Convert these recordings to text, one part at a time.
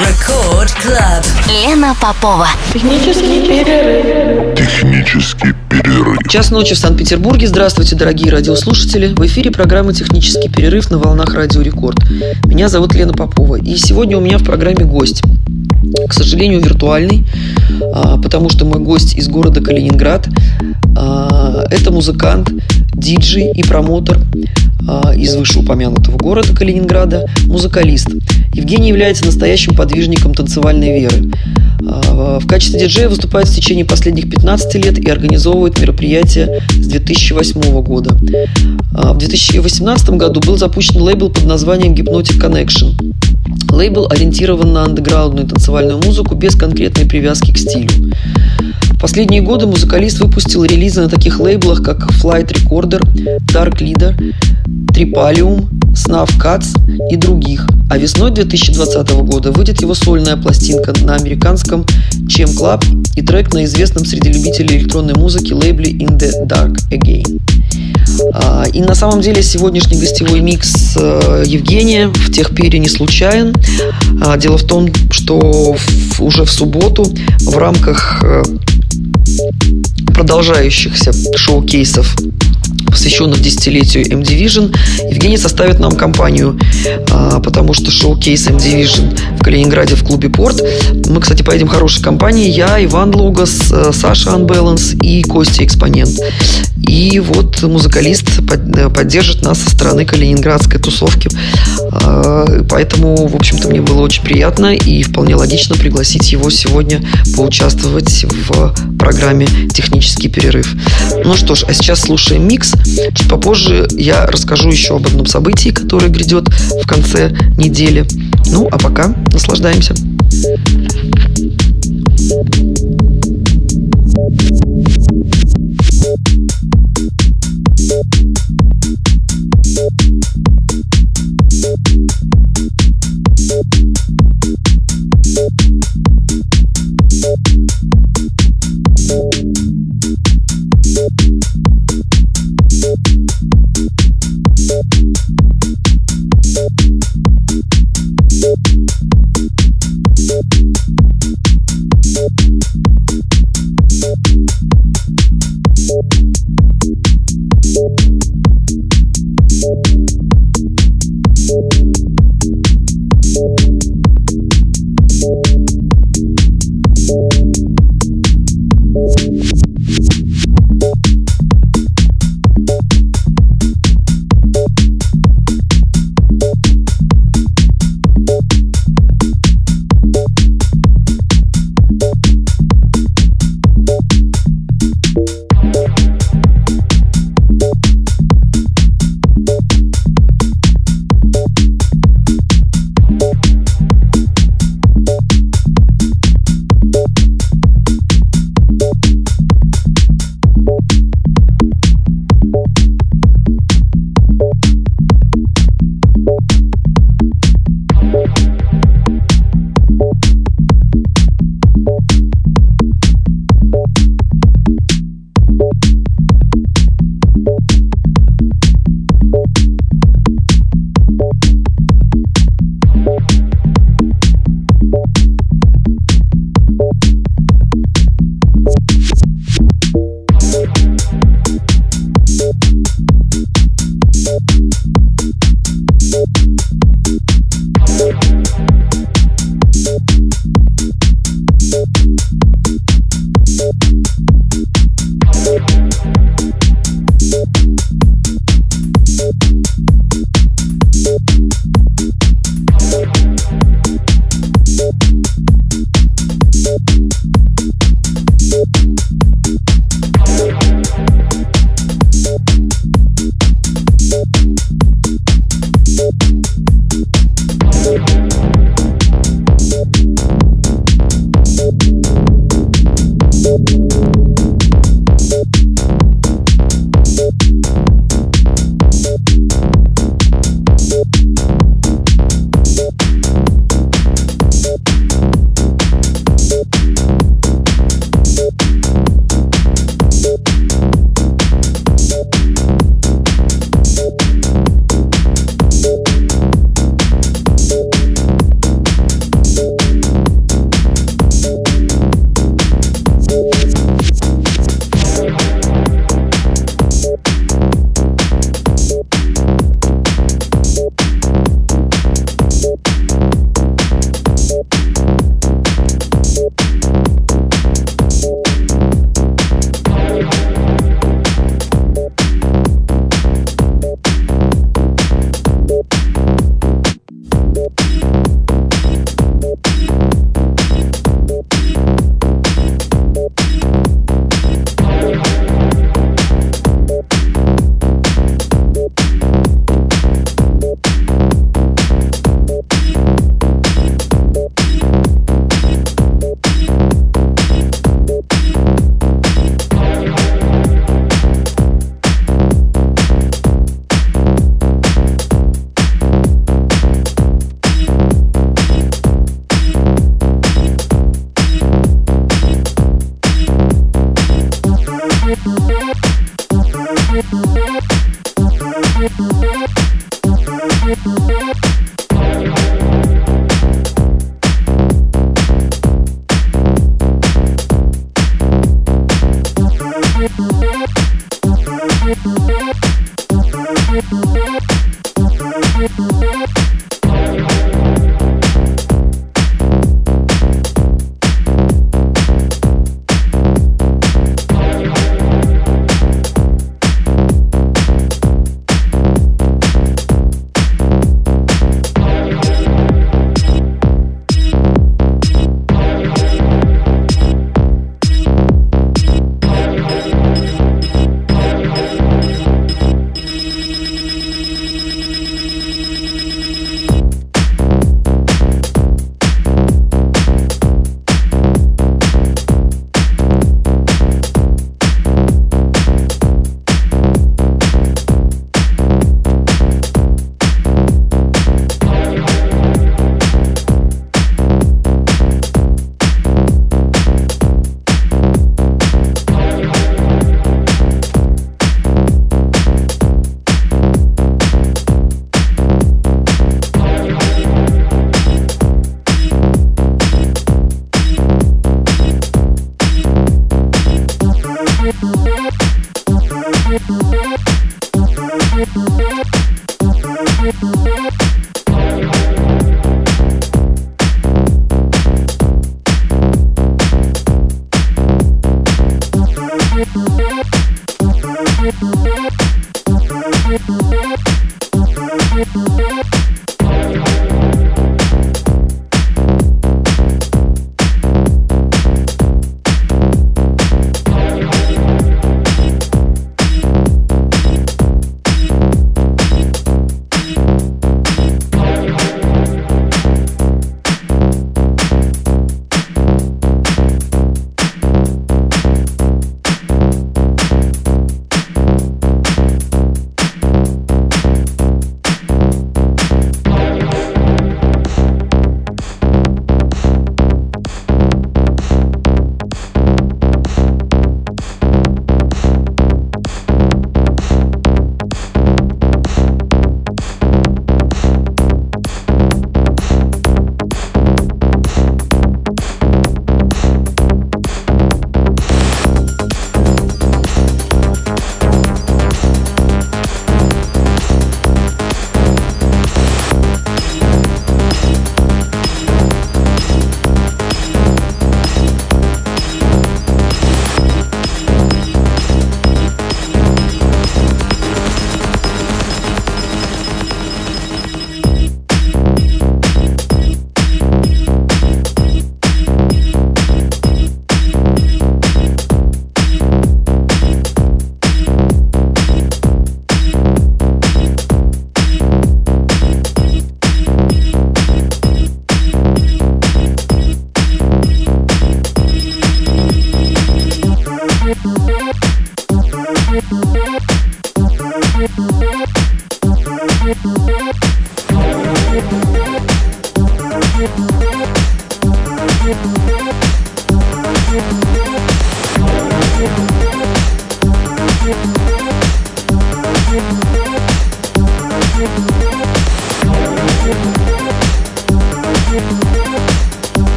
Record Club. Лена Попова. Технический перерыв. Технический перерыв. Час ночи в Санкт-Петербурге. Здравствуйте, дорогие радиослушатели. В эфире программа «Технический перерыв» на волнах Радио Рекорд. Меня зовут Лена Попова. И сегодня у меня в программе гость. К сожалению, виртуальный, а, потому что мой гость из города Калининград. А, это музыкант, диджей и промотор а, из вышеупомянутого города Калининграда, музыкалист. Евгений является настоящим подвижником танцевальной веры. В качестве диджея выступает в течение последних 15 лет и организовывает мероприятия с 2008 года. В 2018 году был запущен лейбл под названием Hypnotic Connection. Лейбл ориентирован на андеграундную танцевальную музыку без конкретной привязки к стилю. В последние годы музыкалист выпустил релизы на таких лейблах, как Flight Recorder, Dark Leader, Tripalium, Snuff Cuts и других. А весной 2020 года выйдет его сольная пластинка на американском Chem Club и трек на известном среди любителей электронной музыки лейбле In the Dark Again. А, и на самом деле сегодняшний гостевой микс э, Евгения в Техпере не случайен. А, дело в том, что уже в субботу в рамках э, продолжающихся шоу-кейсов посвященных десятилетию M-Division. Евгений составит нам компанию, а, потому что шоу-кейс M-Division в Калининграде в клубе Порт. Мы, кстати, поедем хорошей компанией. Я, Иван Лугас, э, Саша Unbalance и Костя Экспонент. И вот музыкалист поддержит нас со стороны калининградской тусовки. А, поэтому, в общем-то, мне было очень приятно и вполне логично пригласить его сегодня поучаствовать в программе «Технический перерыв». Ну что ж, а сейчас слушаем микс. Чуть попозже я расскажу еще об одном событии, которое грядет в конце недели. Ну, а пока наслаждаемся.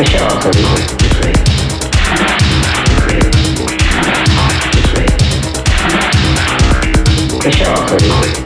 Thank you.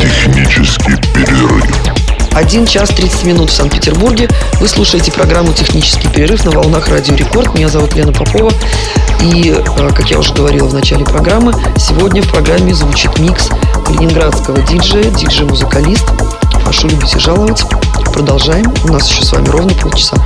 Технический перерыв. Один час 30 минут в Санкт-Петербурге. Вы слушаете программу «Технический перерыв» на волнах «Радио Рекорд». Меня зовут Лена Попова. И, э, как я уже говорила в начале программы, сегодня в программе звучит микс ленинградского диджея, диджей-музыкалист. Прошу любить и жаловать. Продолжаем. У нас еще с вами ровно полчаса.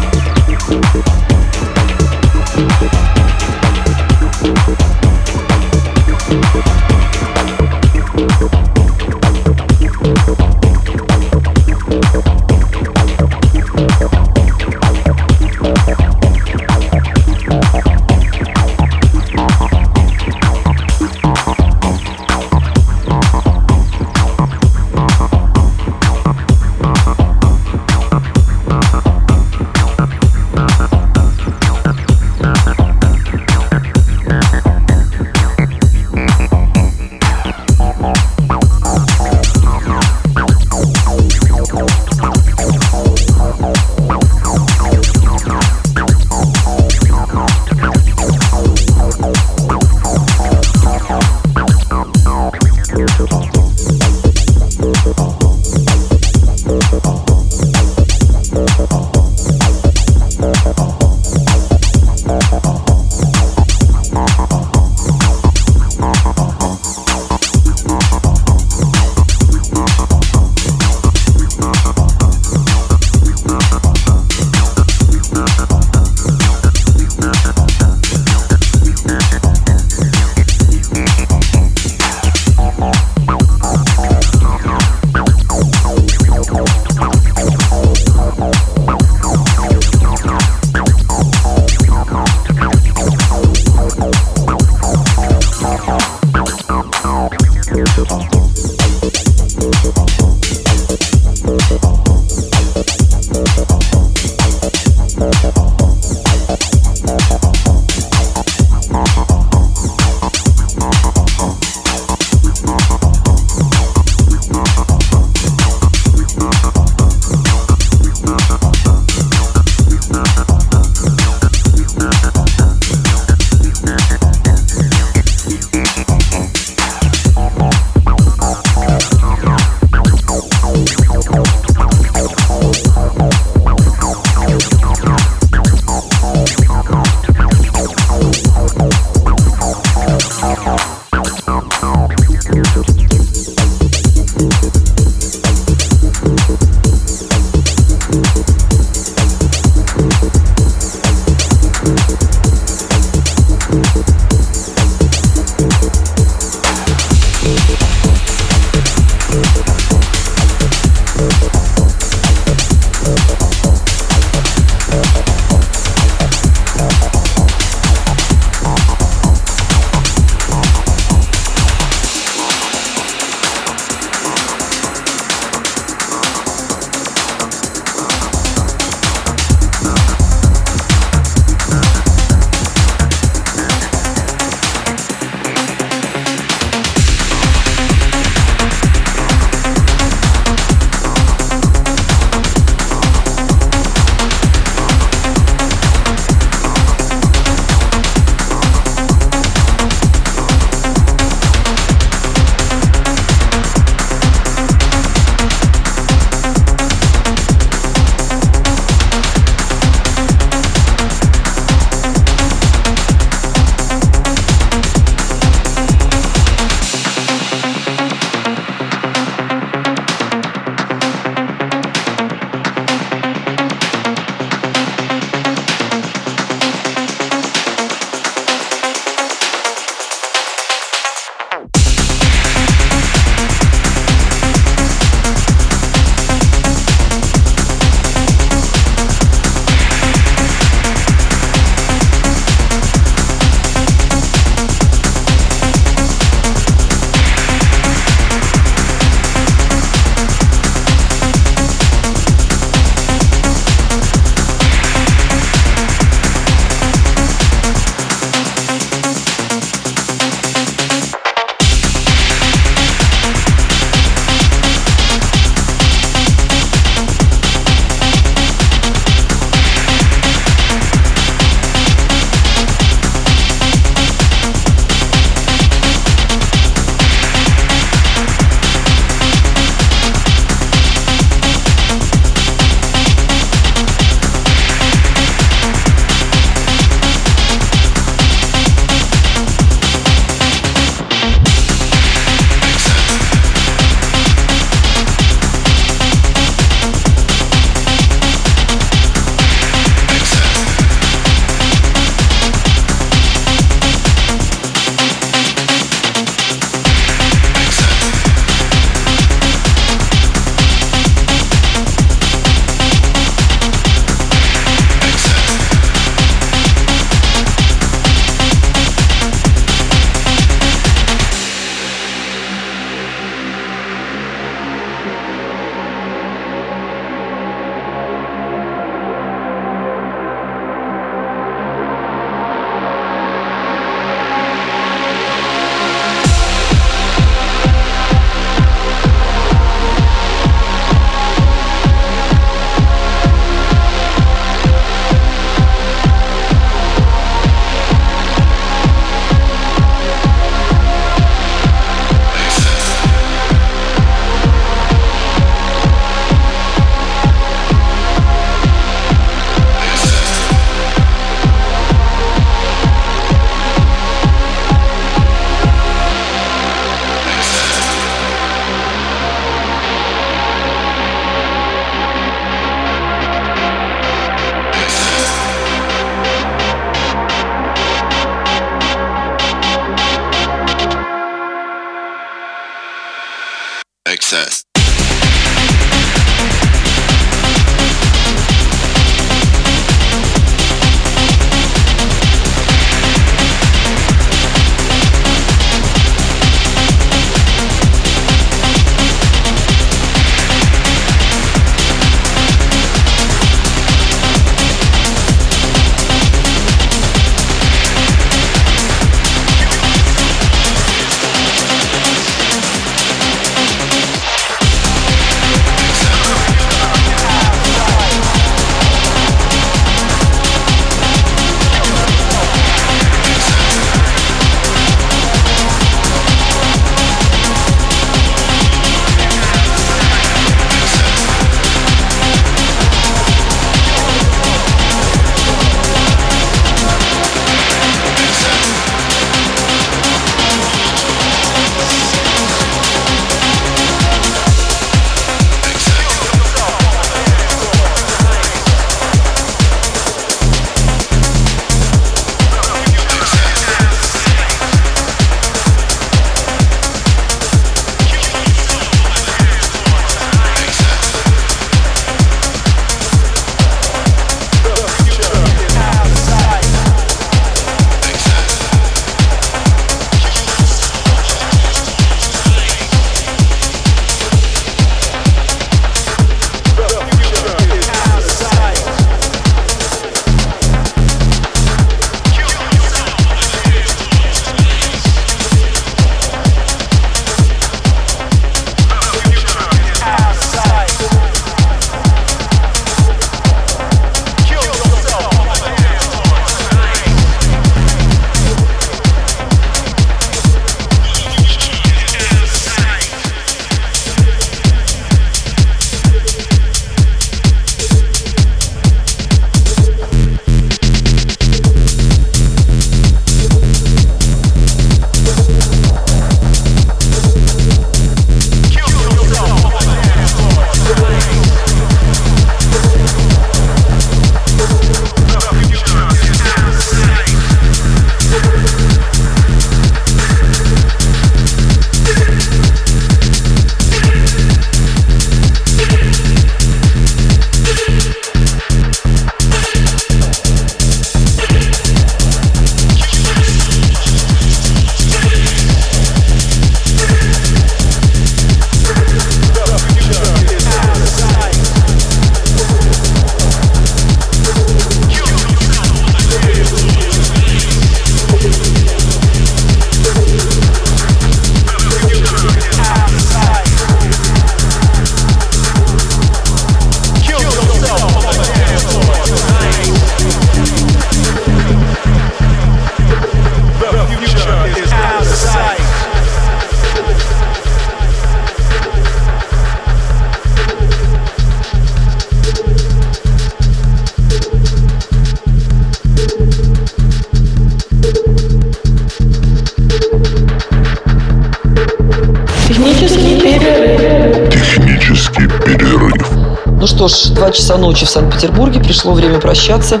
Что ж, два часа ночи в Санкт-Петербурге. Пришло время прощаться.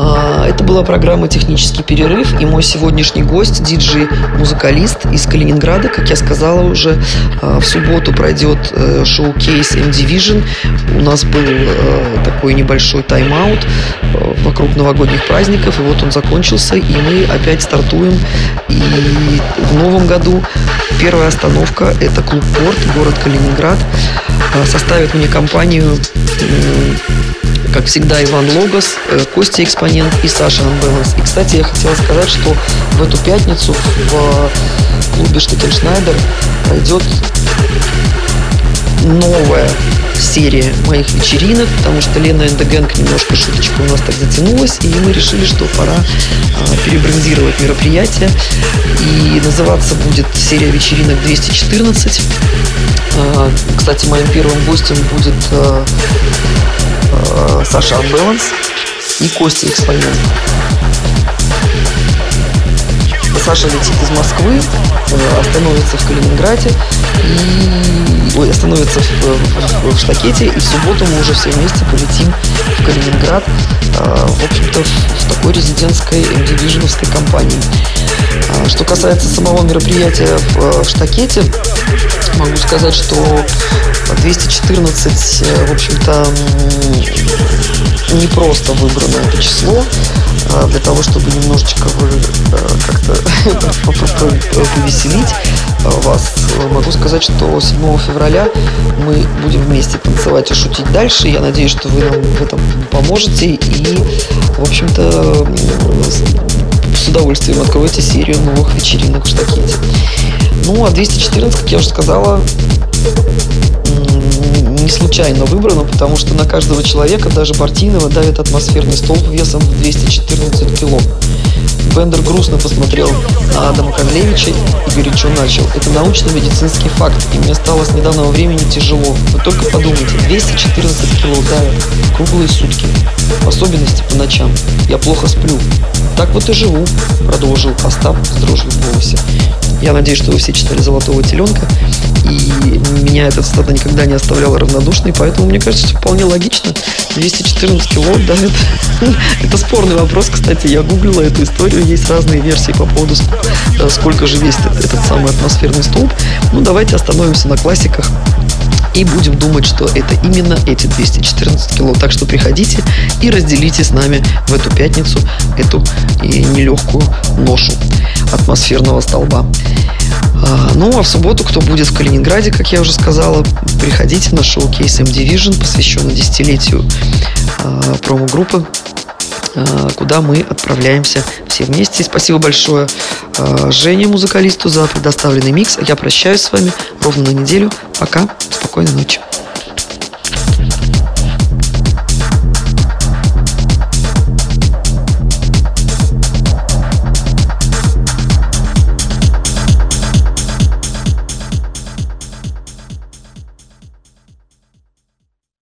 А, это была программа «Технический перерыв» и мой сегодняшний гость, диджей-музыкалист из Калининграда. Как я сказала уже, а, в субботу пройдет э, шоу-кейс M-Division. У нас был э, такой небольшой тайм-аут э, вокруг новогодних праздников, и вот он закончился, и мы опять стартуем. И в новом году первая остановка – это клуб «Порт», город Калининград. Составит мне компанию как всегда, Иван Логос, э, Костя Экспонент и Саша Unbalance. И, кстати, я хотела сказать, что в эту пятницу в клубе Штекеншнайдер пройдет новая серия моих вечеринок, потому что Лена Эндегенг немножко шуточка у нас так затянулась, и мы решили, что пора а, перебрендировать мероприятие. И называться будет серия вечеринок 214. А, кстати, моим первым гостем будет а, э, Саша Unbalance и Костя Экспонент. Саша летит из Москвы, э, остановится в Калининграде и ой, остановится в, в, в Штакете, и в субботу мы уже все вместе полетим в Калининград, э, в общем-то, в, такой резидентской MDVision компании. А, что касается самого мероприятия в, в Штакете, могу сказать, что 214, э, в общем-то, не просто выбрано это число для того, чтобы немножечко э, как-то повеселить вас. Могу сказать, что 7 февраля мы будем вместе танцевать и шутить дальше. Я надеюсь, что вы нам в этом поможете и, в общем-то, с удовольствием откроете серию новых вечеринок в Штакете. Ну, а 214, как я уже сказала, не случайно выбрано, потому что на каждого человека, даже партийного, давит атмосферный столб весом в 214 кило. Бендер грустно посмотрел на Адама Козлевича и горячо начал. Это научно-медицинский факт, и мне стало с недавнего времени тяжело. Вы только подумайте, 214 кило давят круглые сутки. В особенности по ночам. Я плохо сплю. Так вот и живу, продолжил Остап с дрожью в голосе. Я надеюсь, что вы все читали «Золотого теленка», и меня этот стата никогда не оставлял равнодушной, поэтому мне кажется, что вполне логично. 214 кило, да, это, это спорный вопрос, кстати, я гуглила эту историю, есть разные версии по поводу, э, сколько же весит этот, самый атмосферный столб. Ну, давайте остановимся на классиках и будем думать, что это именно эти 214 кило. Так что приходите и разделите с нами в эту пятницу эту нелегкую ношу атмосферного столба. А, ну, а в субботу, кто будет в Калининграде, как я уже сказала, приходите на шоу-кейс M-Division, посвященный десятилетию а, промо-группы куда мы отправляемся все вместе. Спасибо большое Жене, музыкалисту, за предоставленный микс. Я прощаюсь с вами ровно на неделю. Пока. Спокойной ночи.